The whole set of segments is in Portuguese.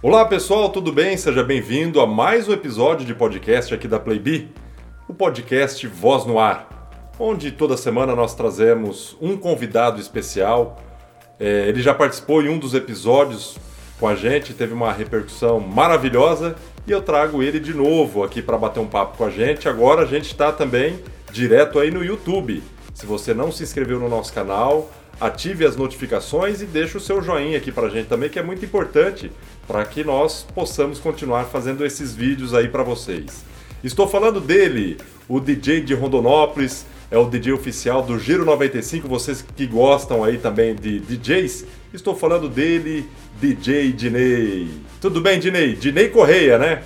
Olá pessoal, tudo bem? Seja bem-vindo a mais um episódio de podcast aqui da Playbee, o podcast Voz no Ar, onde toda semana nós trazemos um convidado especial. É, ele já participou em um dos episódios com a gente, teve uma repercussão maravilhosa e eu trago ele de novo aqui para bater um papo com a gente. Agora a gente está também direto aí no YouTube. Se você não se inscreveu no nosso canal, ative as notificações e deixe o seu joinha aqui para a gente também, que é muito importante para que nós possamos continuar fazendo esses vídeos aí para vocês. Estou falando dele, o DJ de Rondonópolis, é o DJ oficial do Giro 95, vocês que gostam aí também de DJs, estou falando dele, DJ Dinei. Tudo bem, Dinei? Dinei Correia, né?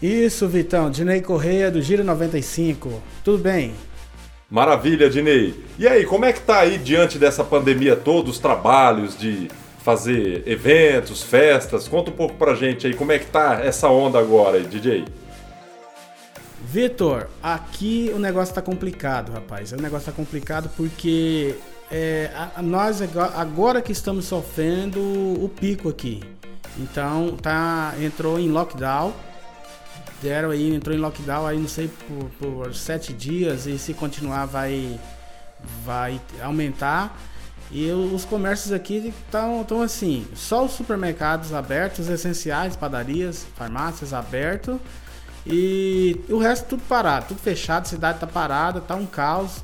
Isso, Vitão. Dinei Correia do Giro 95. Tudo bem? Maravilha, Dinei. E aí, como é que tá aí diante dessa pandemia toda, os trabalhos de fazer eventos, festas? Conta um pouco pra gente aí como é que tá essa onda agora, DJ. Vitor, aqui o negócio tá complicado, rapaz. O negócio tá complicado porque é, a, nós agora que estamos sofrendo o pico aqui. Então tá entrou em lockdown. Deram aí, entrou em lockdown aí não sei por, por sete dias e se continuar vai vai aumentar. E os comércios aqui estão tão assim, só os supermercados abertos, essenciais, padarias, farmácias abertos e o resto tudo parado, tudo fechado, a cidade tá parada, tá um caos.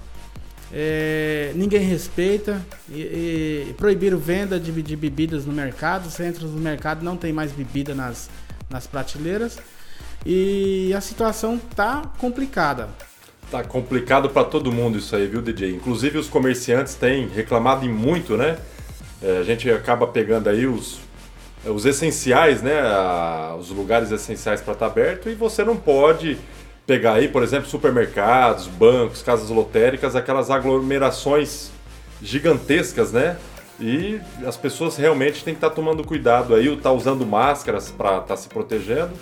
É, ninguém respeita e, e proibiram venda de, de, bebidas no mercado. Centros do mercado não tem mais bebida nas, nas prateleiras e a situação tá complicada. Tá complicado para todo mundo isso aí, viu, DJ? Inclusive os comerciantes têm reclamado em muito, né? É, a gente acaba pegando aí os, os essenciais, né? os lugares essenciais para estar tá aberto e você não pode pegar aí, por exemplo, supermercados, bancos, casas lotéricas, aquelas aglomerações gigantescas, né? E as pessoas realmente têm que estar tá tomando cuidado aí, estar tá usando máscaras para estar tá se protegendo.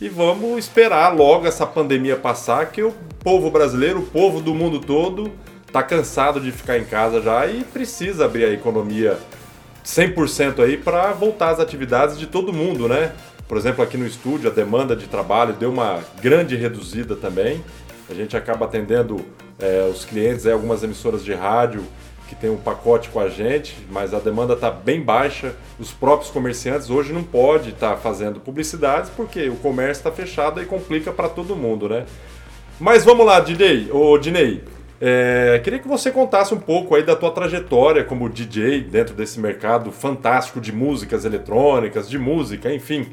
E vamos esperar logo essa pandemia passar, que o povo brasileiro, o povo do mundo todo, está cansado de ficar em casa já e precisa abrir a economia 100% aí para voltar às atividades de todo mundo, né? Por exemplo, aqui no estúdio, a demanda de trabalho deu uma grande reduzida também. A gente acaba atendendo é, os clientes, é, algumas emissoras de rádio que tem um pacote com a gente, mas a demanda está bem baixa. Os próprios comerciantes hoje não podem estar tá fazendo publicidades porque o comércio está fechado e complica para todo mundo, né? Mas vamos lá, DJ, ô Dinei, é, queria que você contasse um pouco aí da tua trajetória como DJ dentro desse mercado fantástico de músicas eletrônicas, de música, enfim.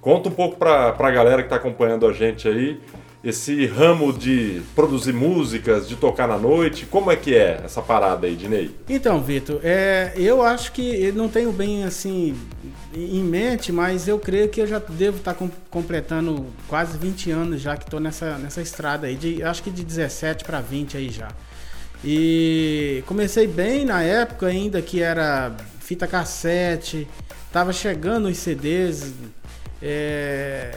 Conta um pouco para a galera que está acompanhando a gente aí, esse ramo de produzir músicas, de tocar na noite, como é que é essa parada aí, Dinei? Então, Vitor, é, eu acho que não tenho bem assim em mente, mas eu creio que eu já devo estar tá completando quase 20 anos já que estou nessa, nessa estrada aí, de, acho que de 17 para 20 aí já. E comecei bem na época ainda que era fita cassete, tava chegando os CDs, é,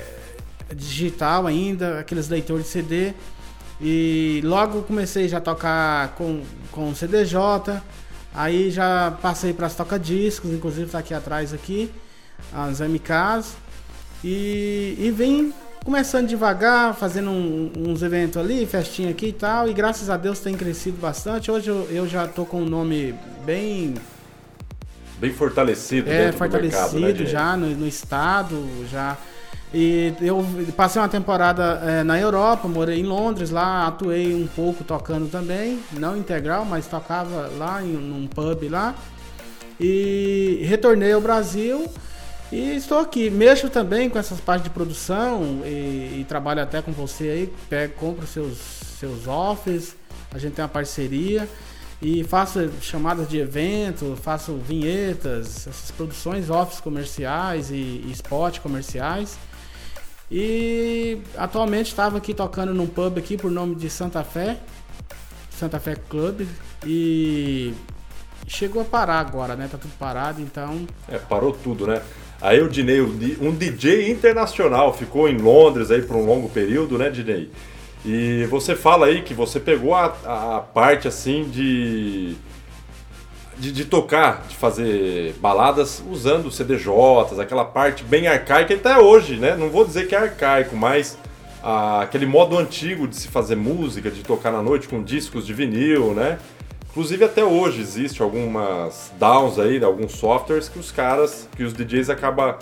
digital ainda, aqueles leitores de CD. E logo comecei já a tocar com, com CDJ. Aí já passei para as toca-discos, inclusive está aqui atrás aqui, as MKs. E, e vim começando devagar, fazendo um, uns eventos ali, festinha aqui e tal. E graças a Deus tem crescido bastante. Hoje eu, eu já tô com um nome bem bem fortalecido é, fortalecido mercado, né, já no, no, estado, já. E eu passei uma temporada é, na Europa, morei em Londres, lá atuei um pouco tocando também, não integral, mas tocava lá em um pub lá. E retornei ao Brasil e estou aqui. Mexo também com essas partes de produção e, e trabalho até com você aí, pego, compro seus, seus offers, a gente tem uma parceria e faço chamadas de evento, faço vinhetas, essas produções offs comerciais e, e spot comerciais. E atualmente estava aqui tocando num pub aqui por nome de Santa Fé, Santa Fé Club e chegou a parar agora, né? Tá tudo parado, então. É, parou tudo, né? Aí o Dinei, um DJ internacional, ficou em Londres aí por um longo período, né, Dinei? E você fala aí que você pegou a, a parte assim de de, de, tocar, de fazer baladas usando CDJs, aquela parte bem arcaica até hoje, né? Não vou dizer que é arcaico, mas ah, aquele modo antigo de se fazer música, de tocar na noite com discos de vinil, né? Inclusive até hoje existe algumas downs aí, alguns softwares que os caras, que os DJs acabam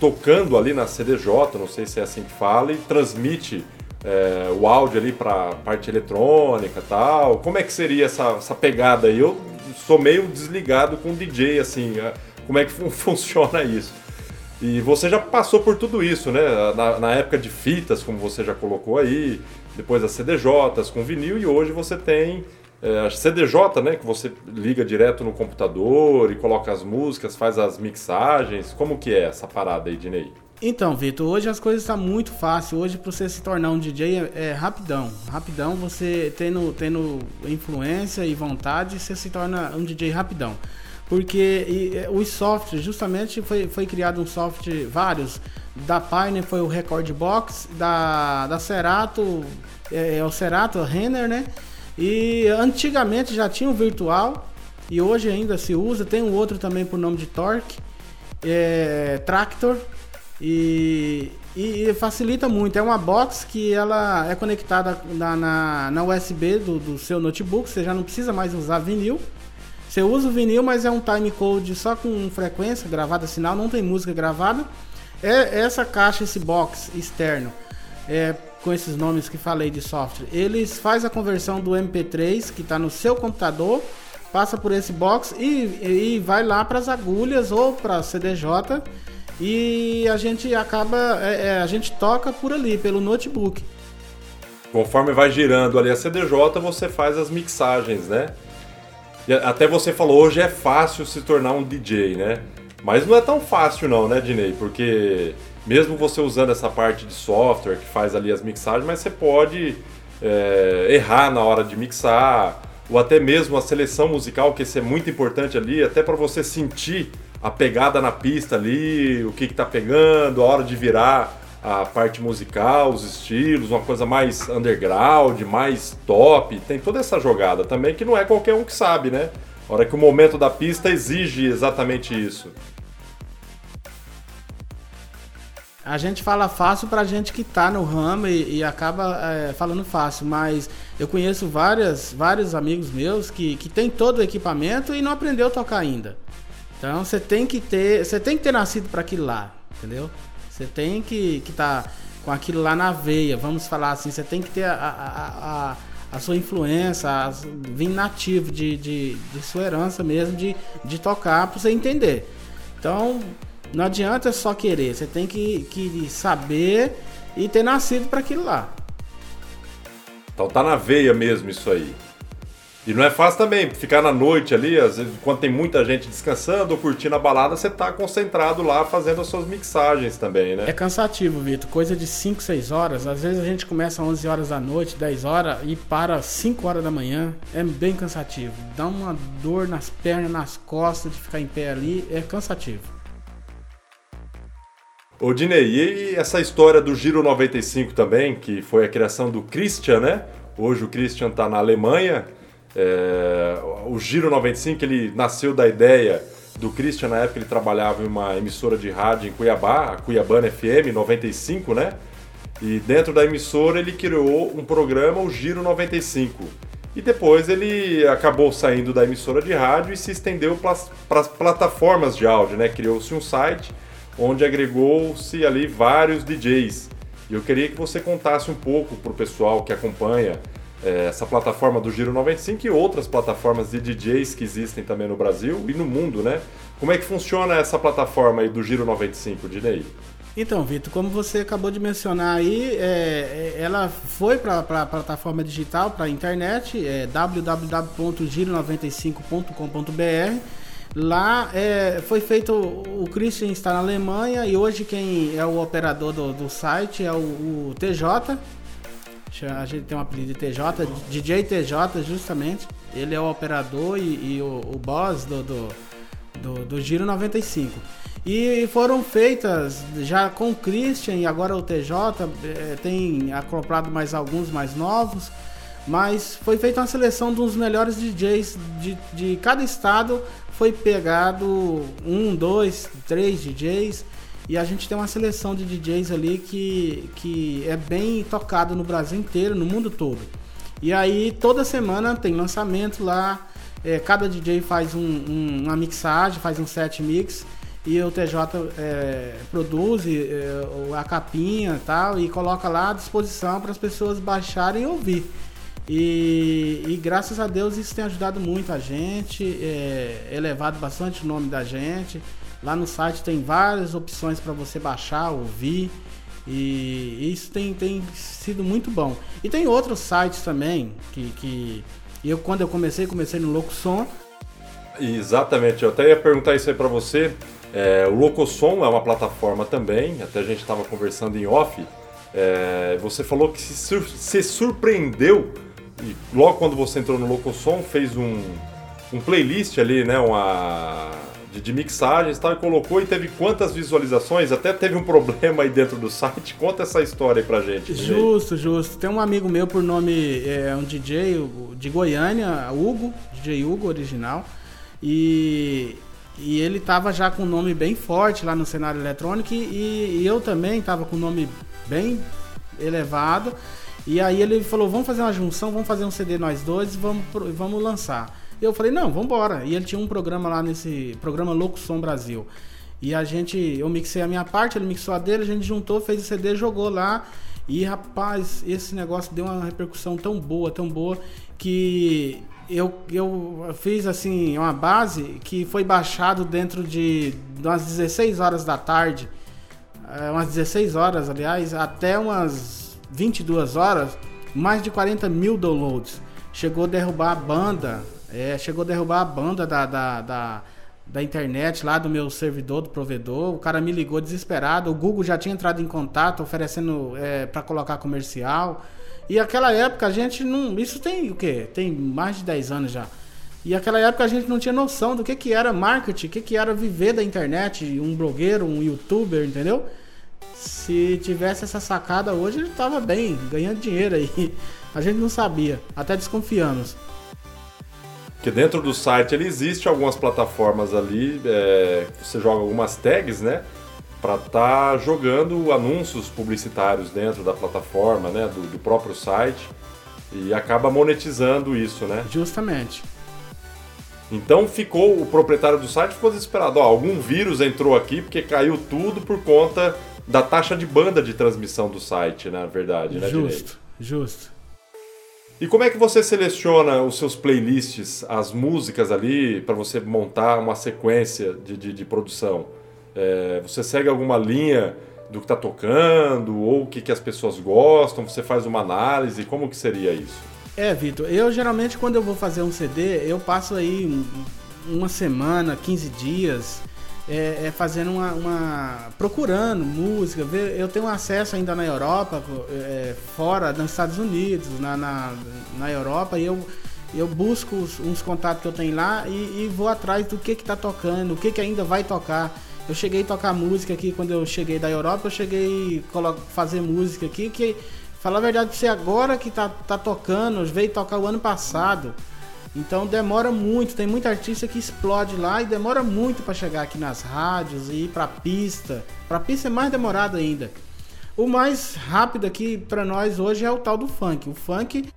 tocando ali na CDJ, não sei se é assim que fala, e transmite é, o áudio ali para parte eletrônica tal. Como é que seria essa, essa pegada aí? Eu sou meio desligado com DJ, assim, é, como é que funciona isso? E você já passou por tudo isso, né? Na, na, época de fitas, como você já colocou aí, depois as CDJs com vinil, e hoje você tem é, a CDJ, né? Que você liga direto no computador e coloca as músicas, faz as mixagens. Como que é essa parada aí, Dinei? Então, Vitor, hoje as coisas estão tá muito fácil. Hoje, para você se tornar um DJ, é, é, rapidão. Rapidão, você tendo, tendo influência e vontade, você se torna um DJ rapidão. Porque e, os softwares, justamente, foi, foi criado um software, vários. Da Pioneer foi o Record Box, da, da Cerato, é, é o Cerato, o Renner, né? E antigamente já tinha o virtual e hoje ainda se usa. Tem um outro também por nome de Torque, é, Tractor e, e, facilita muito. É uma box que ela é conectada na, na, na USB do, do, seu notebook. Você já não precisa mais usar vinil. Você usa o vinil, mas é um time code só com frequência gravada, sinal, não tem música gravada. É essa caixa, esse box externo. É, com esses nomes que falei de software, eles faz a conversão do MP3 que está no seu computador, passa por esse box e, e vai lá para as agulhas ou para CDJ e a gente acaba, é, é, a gente toca por ali pelo notebook. Conforme vai girando ali a CDJ, você faz as mixagens, né? E até você falou, hoje é fácil se tornar um DJ, né? Mas não é tão fácil não, né, Dinei? Porque mesmo você usando essa parte de software que faz ali as mixagens, mas você pode é, errar na hora de mixar, ou até mesmo a seleção musical, que isso é muito importante ali, até para você sentir a pegada na pista ali, o que está pegando, a hora de virar a parte musical, os estilos, uma coisa mais underground, mais top. Tem toda essa jogada também que não é qualquer um que sabe, né? A hora que o momento da pista exige exatamente isso. A gente fala fácil pra gente que tá no ramo e, e acaba é, falando fácil, mas eu conheço várias, vários amigos meus que, que tem todo o equipamento e não aprendeu a tocar ainda. Então você tem que ter, você tem que ter nascido para aquilo lá, entendeu? Você tem que que tá com aquilo lá na veia, vamos falar assim, você tem que ter a, a, a, a sua influência, a, vir nativo de, de, de sua herança mesmo, de, de tocar para você entender. Então, não adianta só querer, você tem que, que saber e ter nascido para aquilo lá. Então tá na veia mesmo isso aí. E não é fácil também ficar na noite ali, às vezes quando tem muita gente descansando ou curtindo a balada, você tá concentrado lá fazendo as suas mixagens também, né? É cansativo, Vitor. Coisa de 5, 6 horas. Às vezes a gente começa às 11 horas da noite, 10 horas e para 5 horas da manhã. É bem cansativo. Dá uma dor nas pernas, nas costas de ficar em pé ali. É cansativo. Ô Dinei, e essa história do Giro 95 também, que foi a criação do Christian, né? Hoje o Christian está na Alemanha. É... o Giro 95 ele nasceu da ideia do Christian, na época ele trabalhava em uma emissora de rádio em Cuiabá, a Cuiabana FM 95, né? E dentro da emissora ele criou um programa, o Giro 95. E depois ele acabou saindo da emissora de rádio e se estendeu para as plataformas de áudio, né? Criou-se um site onde agregou-se ali vários DJs. E eu queria que você contasse um pouco para o pessoal que acompanha essa plataforma do Giro 95 e outras plataformas de DJs que existem também no Brasil e no mundo, né? Como é que funciona essa plataforma aí do Giro 95, Dinei? Então, Vitor, como você acabou de mencionar aí, é, é ela foi para a plataforma digital, para a internet, é www.giro95.com.br Lá é, foi feito. O Christian está na Alemanha e hoje quem é o operador do, do site é o, o, TJ. A gente tem um apelido de TJ, DJ TJ, justamente. Ele é o operador e, e o, o, boss do, do, do, do Giro 95. E foram feitas já com o Christian e agora o TJ, é, tem acoplado mais alguns mais novos Mas foi feita uma seleção dos melhores DJs de, de cada estado. Foi pegado um, dois, três DJs. E a gente tem uma seleção de DJs ali que, que é bem tocado no Brasil inteiro, no mundo todo. E aí toda semana tem lançamento lá. É, cada DJ faz um, um, uma mixagem, faz um set mix e o TJ é, produz é, a capinha tal e coloca lá à disposição para as pessoas baixarem e ouvir. E, e, graças a Deus isso tem ajudado muito a gente, é, elevado bastante o nome da gente. Lá no site tem várias opções para você baixar, ouvir. E isso tem, tem sido muito bom. E tem outros sites também que, que eu quando eu comecei, comecei no Locuson. Exatamente, eu até ia perguntar isso aí para você. É, o Locosom é uma plataforma também, até a gente estava conversando em off. É, você falou que se, sur se surpreendeu e logo quando você entrou no Locosom fez um, um playlist ali, né, uma de, de mixagens e tal, e colocou e teve quantas visualizações? Até teve um problema aí dentro do site. Conta essa história aí pra gente. Justo, justo. Tem um amigo meu por nome, é um DJ de Goiânia, Hugo, DJ Hugo original. E e ele tava já com um nome bem forte lá no cenário eletrônico e, e eu também tava com um nome bem elevado. E aí ele falou: vamos fazer uma junção, vamos fazer um CD nós dois e vamos, vamos lançar. Eu falei: não, vamos embora. E ele tinha um programa lá nesse programa Louco Som Brasil. E a gente, eu mixei a minha parte, ele mixou a dele, a gente juntou, fez o CD, jogou lá. E rapaz, esse negócio deu uma repercussão tão boa, tão boa, que eu, eu fiz assim uma base que foi baixado dentro de umas 16 horas da tarde, é, umas 16 horas, aliás, até umas 22 horas, mais de 40 mil downloads. Chegou a derrubar a banda, é, chegou a derrubar a banda da, da, da, da, internet lá do meu servidor, do provedor. O cara me ligou desesperado. O Google já tinha entrado em contato oferecendo é, para colocar comercial. E aquela época a gente não. Isso tem o quê? Tem mais de 10 anos já. E aquela época a gente não tinha noção do que, que era marketing, o que, que era viver da internet, um blogueiro, um youtuber, entendeu? Se tivesse essa sacada hoje, ele tava bem, ganhando dinheiro aí. A gente não sabia, até desconfiamos. Que dentro do site ele existe algumas plataformas ali, é, você joga algumas tags, né? para estar tá jogando anúncios publicitários dentro da plataforma, né, do, do, próprio site e acaba monetizando isso, né? Justamente. Então ficou o proprietário do site ficou desesperado. Ó, algum vírus entrou aqui porque caiu tudo por conta da taxa de banda de transmissão do site, na verdade, né? Justo, direito? justo. E como é que você seleciona os seus playlists, as músicas ali, para você montar uma sequência de, de, de produção? É, você segue alguma linha do que está tocando ou o que, que as pessoas gostam? Você faz uma análise? Como que seria isso? É, Vitor, eu geralmente quando eu vou fazer um CD, eu passo aí uma semana, 15 dias é, é fazendo uma, uma, procurando música. Eu tenho acesso ainda na Europa, é, fora nos Estados Unidos, na, na, na Europa, e eu eu busco uns contatos que eu tenho lá e, e vou atrás do que que tá tocando, o que que ainda vai tocar. Eu cheguei a tocar música aqui quando eu cheguei da Europa, eu cheguei a fazer música aqui que, falar a verdade você, agora que tá, tá tocando, veio tocar o ano passado. Então demora muito, tem muita artista que explode lá e demora muito para chegar aqui nas rádios e ir pra pista. Pra pista é mais demorado ainda. O mais rápido aqui para nós hoje é o tal do funk. O funk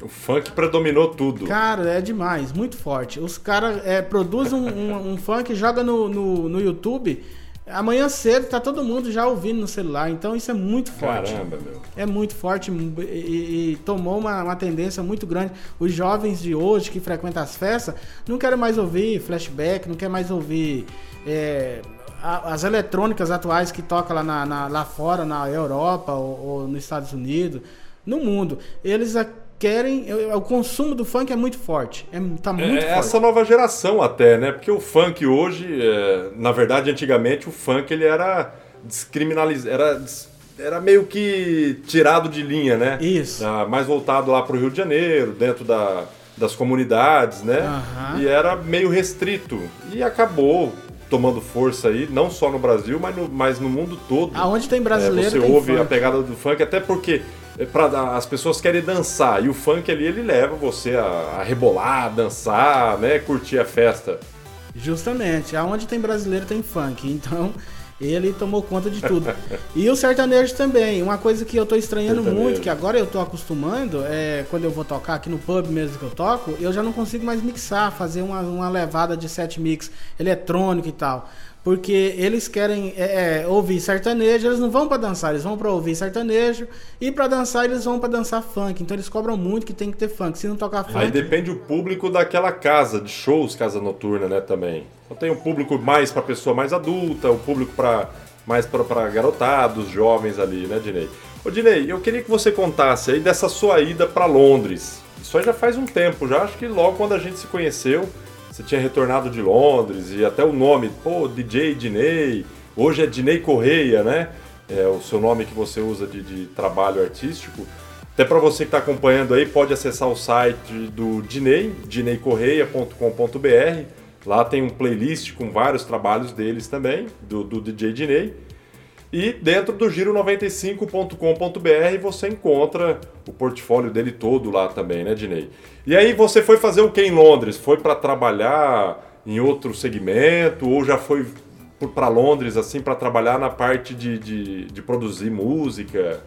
o funk predominou tudo. Cara, é demais, muito forte. Os caras é, produzem um, um, um, funk, joga no, no, no, YouTube. Amanhã cedo tá todo mundo já ouvindo no celular, então isso é muito forte. Caramba, meu. É muito forte e, e, e tomou uma, uma, tendência muito grande. Os jovens de hoje que frequentam as festas não querem mais ouvir flashback, não querem mais ouvir é, as eletrônicas atuais que tocam lá, na, na, lá fora, na Europa ou, ou nos Estados Unidos, no mundo. Eles querem. O consumo do funk é muito forte. É, tá muito é, forte. Essa nova geração até, né? Porque o funk hoje, é, na verdade, antigamente o funk ele era descriminalizado. Era, era meio que tirado de linha, né? Isso. Ah, mais voltado lá para o Rio de Janeiro, dentro da, das comunidades, né? Uhum. E era meio restrito. E acabou tomando força aí, não só no Brasil, mas no, mas no mundo todo. Aonde tem brasileiro, é, Você tem ouve funk. a pegada do funk, até porque é, pra, as pessoas querem dançar, e o funk ali, ele leva você a, a rebolar, dançar, né, curtir a festa. Justamente, aonde tem brasileiro tem funk, então ele tomou conta de tudo. e o sertanejo também, uma coisa que eu tô estranhando Sertanejo. muito, que agora eu tô acostumando, é quando eu vou tocar aqui no pub mesmo que eu toco, eu já não consigo mais mixar, fazer uma, uma levada de set mix eletrônico e tal. Porque eles querem é, é, ouvir sertanejo, eles não vão pra dançar, eles vão pra ouvir sertanejo e pra dançar eles vão pra dançar funk. Então eles cobram muito que tem que ter funk. Se não tocar funk, Aí depende o público daquela casa, de shows, casa noturna, né, também. Então tem um público mais pra pessoa mais adulta, o público para mais pra garotados, jovens ali, né, Dinei? Ô, Dinei, eu queria que você contasse aí dessa sua ida pra Londres. Isso aí já faz um tempo, já acho que logo quando a gente se conheceu, você tinha retornado de Londres e até o nome, pô, DJ Dinei, hoje é Dinei Correia, né? É o seu nome que você usa de, de trabalho artístico. Até para você que está acompanhando aí, pode acessar o site do Dinei, dineicorreia.com.br. Lá tem um playlist com vários trabalhos deles também, do, do DJ Dinei. E dentro do giro95.com.br você encontra o portfólio dele todo lá também, né, Dinei? E aí você foi fazer o que em Londres? Foi para trabalhar em outro segmento ou já foi para Londres assim para trabalhar na parte de, de, de produzir música?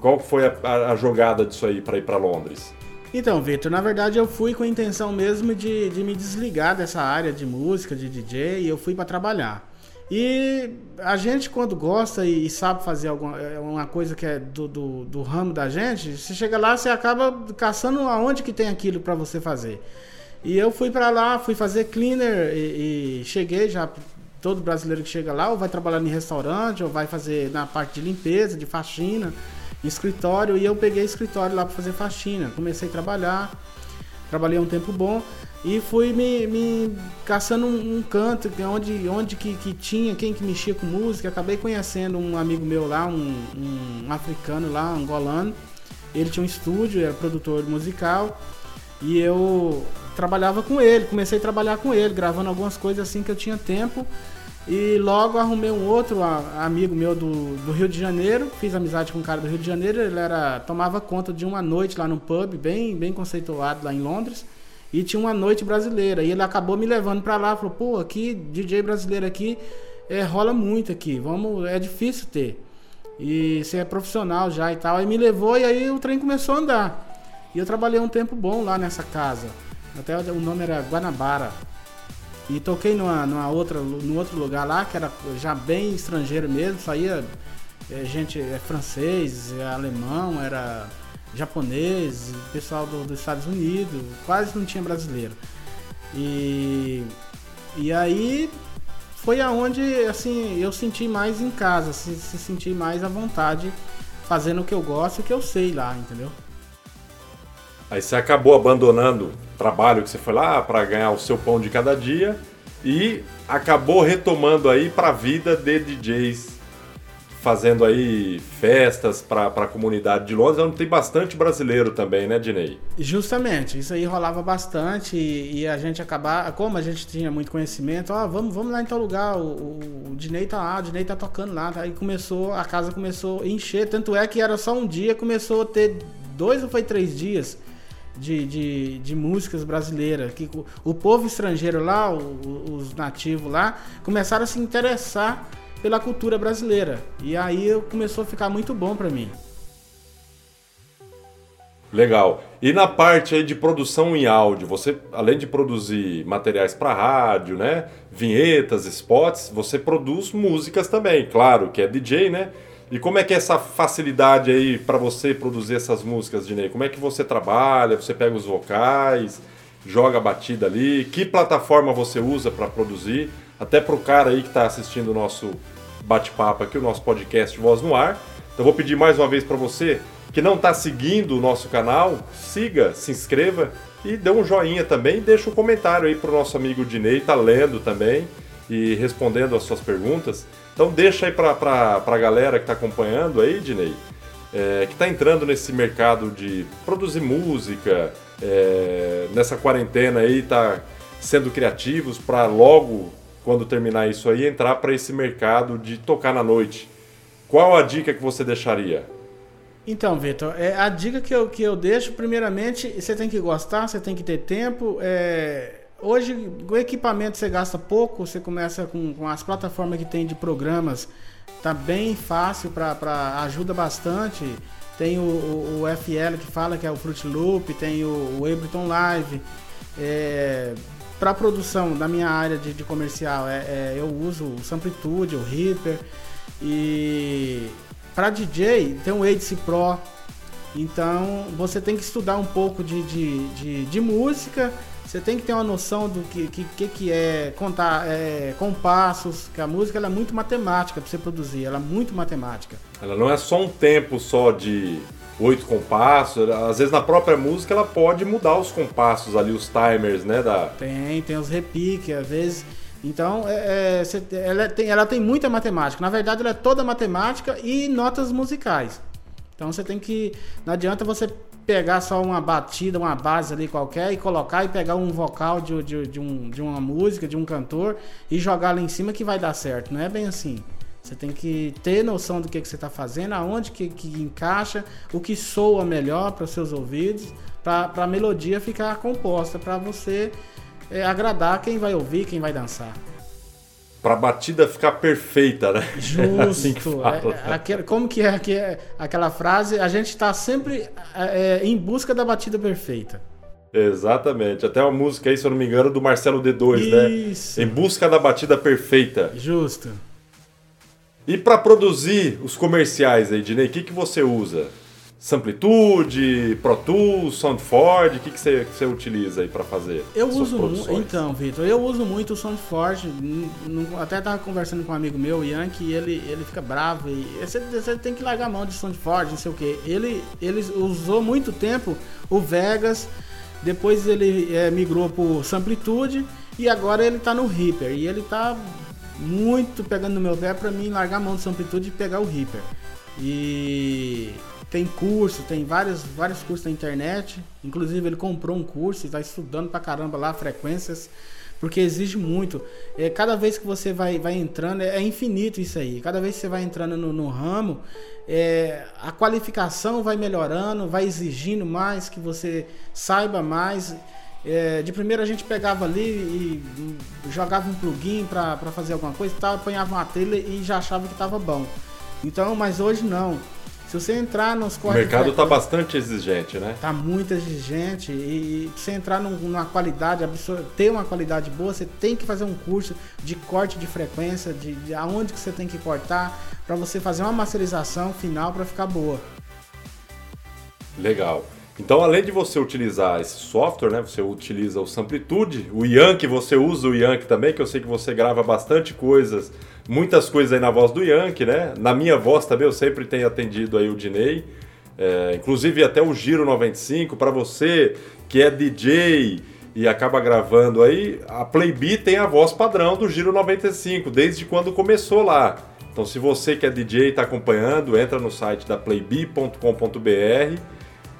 Qual foi a, a- jogada disso aí para ir para Londres? Então, Vitor, na verdade eu fui com a intenção mesmo de, de me desligar dessa área de música, de DJ, e eu fui para trabalhar. E a gente, quando gosta e, e sabe fazer alguma é uma coisa que é do, do, do ramo da gente, você chega lá, você acaba caçando aonde que tem aquilo para você fazer. E eu fui para lá, fui fazer cleaner e, e cheguei já. Todo brasileiro que chega lá, ou vai trabalhar em restaurante, ou vai fazer na parte de limpeza, de faxina, escritório. E eu peguei escritório lá para fazer faxina. Comecei a trabalhar, trabalhei um tempo bom e fui me, me caçando um, um canto que onde, onde que, que tinha, quem que mexia com música. Acabei conhecendo um amigo meu lá, um, um africano lá, angolano. Ele tinha um estúdio, era produtor musical. E eu trabalhava com ele, comecei a trabalhar com ele, gravando algumas coisas assim que eu tinha tempo. E logo arrumei um outro amigo meu do, do Rio de Janeiro, fiz amizade com um cara do Rio de Janeiro, ele era tomava conta de uma noite lá no pub, bem, bem conceituado lá em Londres, e tinha uma noite brasileira. E ele acabou me levando pra lá, falou: "Pô, aqui DJ brasileiro aqui é, rola muito aqui, vamos, é difícil ter. E você é profissional já e tal". Aí me levou e aí o trem começou a andar. E eu trabalhei um tempo bom lá nessa casa. Até o nome era Guanabara. E toquei numa, numa outra, num outro lugar lá, que era já bem estrangeiro mesmo, saía é, gente é, francês, é, alemão, era japonês, pessoal do- dos Estados Unidos, quase não tinha brasileiro. E, e aí foi aonde assim, eu senti mais em casa, se, se senti mais à vontade fazendo o que eu gosto e o que eu sei lá, entendeu? Aí você acabou abandonando o trabalho que você foi lá para ganhar o seu pão de cada dia e acabou retomando aí para a vida de DJs, fazendo aí festas para a comunidade de Londres, onde tem bastante brasileiro também, né, Dinei? Justamente, isso aí rolava bastante e, e a gente acabar, como a gente tinha muito conhecimento, ó, vamos, vamos lá em tal lugar, o, o, o Dinei tá lá, o Dinei tá tocando lá, aí começou, a casa começou a encher, tanto é que era só um dia, começou a ter dois ou foi três dias de, de, de músicas brasileiras, que o, o povo estrangeiro lá, o- os nativos lá, começaram a se interessar pela cultura brasileira, e aí começou a ficar muito bom pra mim. Legal. E na parte de produção em áudio, você além de produzir materiais para rádio, né, vinhetas, spots, você produz músicas também, claro, que é DJ, né? E como é que é essa facilidade aí para você produzir essas músicas, Dinei? Como é que você trabalha? Você pega os vocais, joga a batida ali? Que plataforma você usa para produzir? Até para o cara aí que está assistindo o nosso bate-papo aqui, o nosso podcast Voz no Ar. Então eu vou pedir mais uma vez para você que não está seguindo o nosso canal, siga, se inscreva e dê um joinha também deixa um comentário aí para o nosso amigo Dinei, tá lendo também e respondendo as suas perguntas. Então deixa aí para a galera que está acompanhando aí, Dinei, é, que está entrando nesse mercado de produzir música, é, nessa quarentena aí, tá sendo criativos para logo quando terminar isso aí, entrar para esse mercado de tocar na noite. Qual a dica que você deixaria? Então, Vitor, é, a dica que eu, que eu deixo, primeiramente, você tem que gostar, você tem que ter tempo. É, hoje, o equipamento você gasta pouco, você começa com, com as plataformas que tem de programas, tá bem fácil, para ajuda bastante. Tem o, o, o, FL que fala que é o Fruit Loop, tem o, o Ableton Live. É, para produção da minha área de, de comercial, é, é, eu uso o Samplitude, o Reaper e para DJ tem o ADC Pro. Então você tem que estudar um pouco de, de, de, de música. Você tem que ter uma noção do que, que, que é contar é, compassos, que a música ela é muito matemática para você produzir, ela é muito matemática. Ela não é só um tempo só de oito compassos, às vezes na própria música ela pode mudar os compassos ali, os timers, né? Da... Tem, tem os repiques, às vezes então, é, é, ela, tem, ela tem muita matemática. Na verdade, ela é toda matemática e notas musicais. Então, você tem que. Não adianta você pegar só uma batida, uma base ali qualquer e colocar e pegar um vocal de, de, de, um, de uma música, de um cantor e jogar lá em cima que vai dar certo. Não é bem assim. Você tem que ter noção do que, que você está fazendo, aonde que, que encaixa, o que soa melhor para os seus ouvidos, para a melodia ficar composta, para você é, agradar quem vai ouvir, quem vai dançar. Pra batida ficar perfeita, né? Justo. assim é, é, aquele, como que é, que é aquela frase? A gente está sempre é, em busca da batida perfeita. Exatamente. Até uma música aí, se eu não me engano, do Marcelo D2, né? Isso. né? Em busca da batida perfeita. Justo. E para produzir os comerciais aí, Dinei, o que, que você usa? Samplitude, Pro Tools, SoundForge, o que, que, você, que você utiliza aí para fazer? Eu uso muito, então, Vitor, eu uso muito o SoundForge. Até tava conversando com um amigo meu, o Yankee, e ele, ele fica bravo. E você, você tem que largar a mão de SoundForge, não sei o que. Ele, ele usou muito tempo o Vegas, depois ele é, migrou pro Samplitude e agora ele tá no Reaper. E ele tá muito pegando no meu pé para mim largar a mão do Samplitude e pegar o Reaper. E tem curso, tem vários, vários cursos na internet. Inclusive ele comprou um curso e está estudando pra caramba lá frequências, porque exige muito. É, cada vez que você vai, vai entrando, é, é infinito isso aí. Cada vez que você vai entrando no, no ramo, é, a qualificação vai melhorando, vai exigindo mais, que você saiba mais. É, de primeiro a gente pegava ali e jogava um plugin para fazer alguma coisa, tal, apanhava uma trilha e já achava que estava bom. Então, mas hoje não. Se você entrar nos O mercado está bastante exigente, né? Está muito exigente e, se você entrar numa qualidade, ter uma qualidade boa, você tem que fazer um curso de corte de frequência, de, de aonde que você tem que cortar, para você fazer uma masterização final para ficar boa. Legal. Então, além de você utilizar esse software, né, você utiliza o Samplitude, o Yankee, você usa o Yankee também, que eu sei que você grava bastante coisas muitas coisas aí na voz do Yankee, né? Na minha voz também eu sempre tenho atendido aí o Dinei. É, inclusive até o Giro 95, para você que é DJ e acaba gravando aí, a Playbee tem a voz padrão do Giro 95, desde quando começou lá. Então se você que é DJ e está acompanhando, entra no site da playbee.com.br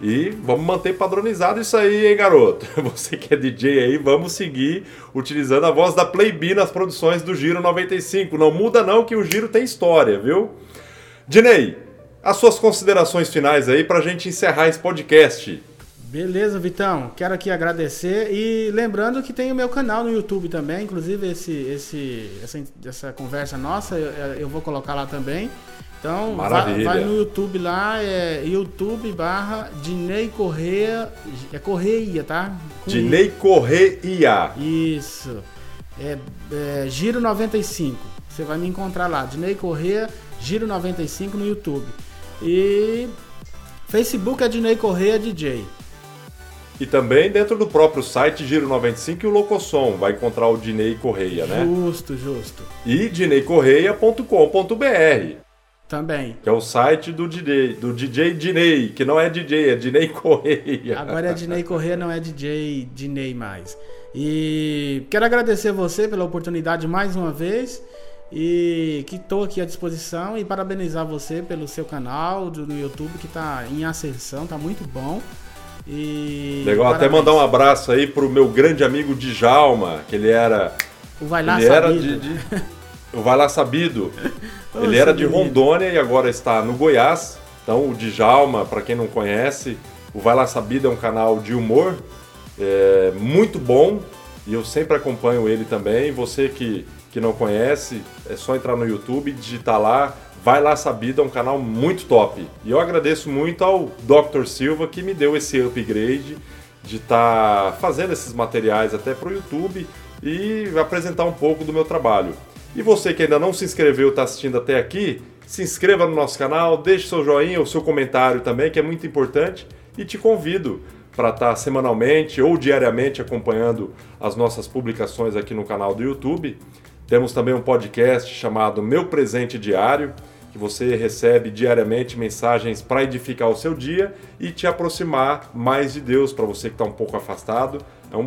e vamos manter padronizado isso aí, hein, garoto? Você que é DJ aí, vamos seguir utilizando a voz da Playbee nas produções do Giro 95. Não muda não que o Giro tem história, viu? Dinei, as suas considerações finais aí pra gente encerrar esse podcast. Beleza, Vitão. Quero aqui agradecer e lembrando que tem o meu canal no YouTube também, inclusive esse, esse, essa, essa conversa nossa eu, eu vou colocar lá também. Então, vai, vai, no YouTube lá, é YouTube barra Dinei Correia. É Correia, tá? Dinei Correia. Isso. É, é, Giro 95. Você vai me encontrar lá. Dinei Correia, Giro 95 no YouTube. E Facebook é Dinei Correia DJ. E também dentro do próprio site Giro 95 e o Locosom, vai encontrar o Dinei Correia, né? Justo, justo. E dineicorreia.com.br. Também. Que é o site do DJ, do DJ Dinei, que não é DJ, é Dinei Correia. Agora é Dinei Correia, não é DJ Dinei mais. E quero agradecer você pela oportunidade mais uma vez e que estou aqui à disposição e parabenizar você pelo seu canal do, no YouTube que está em ascensão, está muito bom. E Legal, parabéns. até mandar um abraço aí pro meu grande amigo Djalma, que ele era O Vai Lá ele Sabido. era de, de... O Vai Lá Sabido. Ele era de. Rondônia e agora está no Goiás. Então, o Djalma, para quem não conhece, o Vai Lá Sabido é um canal de humor é, muito bom e eu sempre acompanho ele também. Você que, que não conhece, é só entrar no YouTube e digitar lá. Vai Lá Sabido é um canal muito top. E eu agradeço muito ao Dr. Silva que me deu esse upgrade de estar fazendo esses materiais até para o YouTube e apresentar um pouco do meu trabalho. E você que ainda não se inscreveu está assistindo até aqui, se inscreva no nosso canal, deixe seu joinha, o seu comentário também, que é muito importante, e te convido para estar semanalmente ou diariamente acompanhando as nossas publicações aqui no canal do YouTube. Temos também um podcast chamado Meu Presente Diário, que você recebe diariamente mensagens para edificar o seu dia e te aproximar mais de Deus para você que está um pouco afastado. É um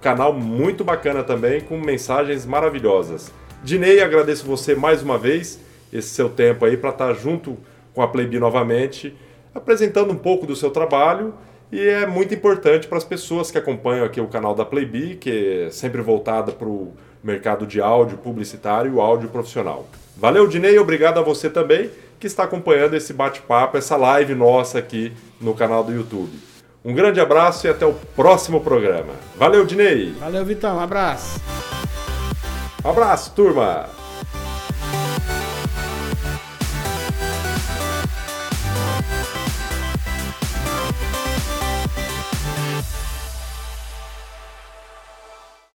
canal muito bacana também com mensagens maravilhosas. Dinei, agradeço você mais uma vez esse seu tempo aí para estar junto com a Playbi novamente, apresentando um pouco do seu trabalho e é muito importante para as pessoas que acompanham aqui o canal da Playbi, que é sempre voltada para o mercado de áudio publicitário e o áudio profissional. Valeu, Dinei, obrigado a você também que está acompanhando esse bate-papo, essa live nossa aqui no canal do YouTube. Um grande abraço e até o próximo programa. Valeu, Dinei! Valeu, Vitão. Um abraço. Abraço, turma!